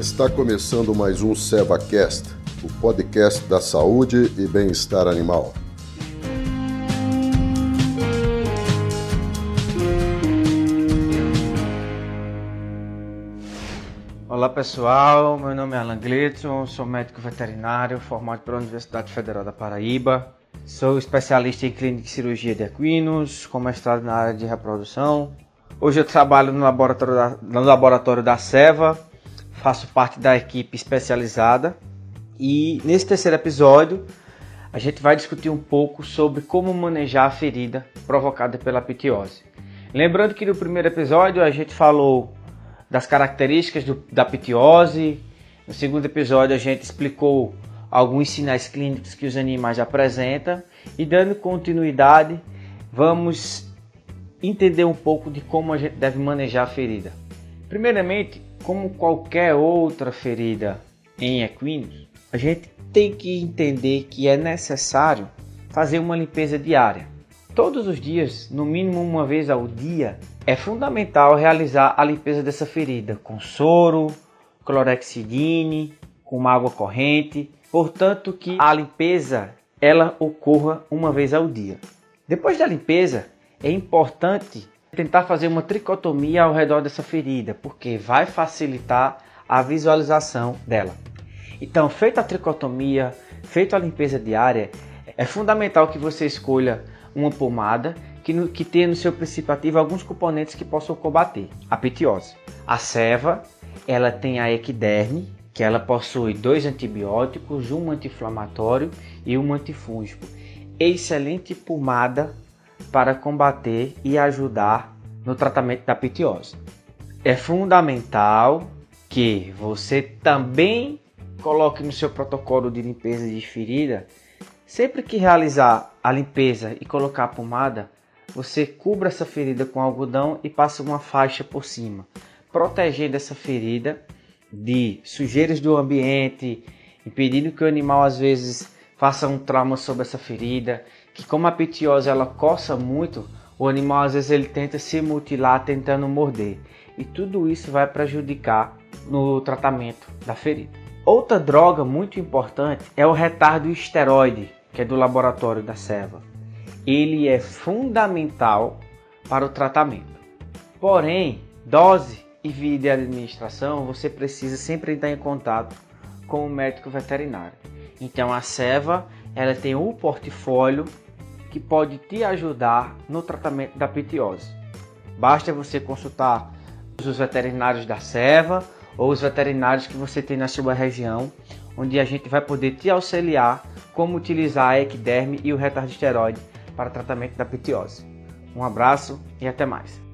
Está começando mais um SevaCast, o podcast da saúde e bem-estar animal. Olá pessoal, meu nome é Alan Glitson, sou médico veterinário formado pela Universidade Federal da Paraíba. Sou especialista em clínica e cirurgia de equinos, com mestrado na área de reprodução. Hoje eu trabalho no laboratório da, no laboratório da Seva, faço parte da equipe especializada e nesse terceiro episódio a gente vai discutir um pouco sobre como manejar a ferida provocada pela pitiose. Lembrando que no primeiro episódio a gente falou das características do, da pitiose, no segundo episódio a gente explicou alguns sinais clínicos que os animais apresentam e dando continuidade vamos entender um pouco de como a gente deve manejar a ferida. Primeiramente, como qualquer outra ferida em equinos, a gente tem que entender que é necessário fazer uma limpeza diária. Todos os dias, no mínimo uma vez ao dia, é fundamental realizar a limpeza dessa ferida com soro, clorexidine, com água corrente, portanto que a limpeza ela ocorra uma vez ao dia. Depois da limpeza, é importante tentar fazer uma tricotomia ao redor dessa ferida, porque vai facilitar a visualização dela. Então, feita a tricotomia, feita a limpeza diária, é fundamental que você escolha uma pomada que, no, que tenha no seu princípio ativo alguns componentes que possam combater a pitiose. A ceva, ela tem a equiderme, que ela possui dois antibióticos, um anti-inflamatório e um antifúngico. Excelente pomada para combater e ajudar no tratamento da pitiose. É fundamental que você também coloque no seu protocolo de limpeza de ferida, sempre que realizar a limpeza e colocar a pomada, você cubra essa ferida com algodão e passa uma faixa por cima, protegendo essa ferida de sujeiras do ambiente, impedindo que o animal às vezes faça um trauma sobre essa ferida, que como a pitiose ela coça muito, o animal às vezes ele tenta se mutilar tentando morder. E tudo isso vai prejudicar no tratamento da ferida. Outra droga muito importante é o retardo esteroide, que é do laboratório da Seva. Ele é fundamental para o tratamento. Porém, dose e via de administração você precisa sempre estar em contato com o médico veterinário. Então a Seva ela tem um portfólio que pode te ajudar no tratamento da pitiose. Basta você consultar os veterinários da Seva ou os veterinários que você tem na sua região, onde a gente vai poder te auxiliar como utilizar a equiderme e o retardo esteroide para tratamento da pitiose. Um abraço e até mais.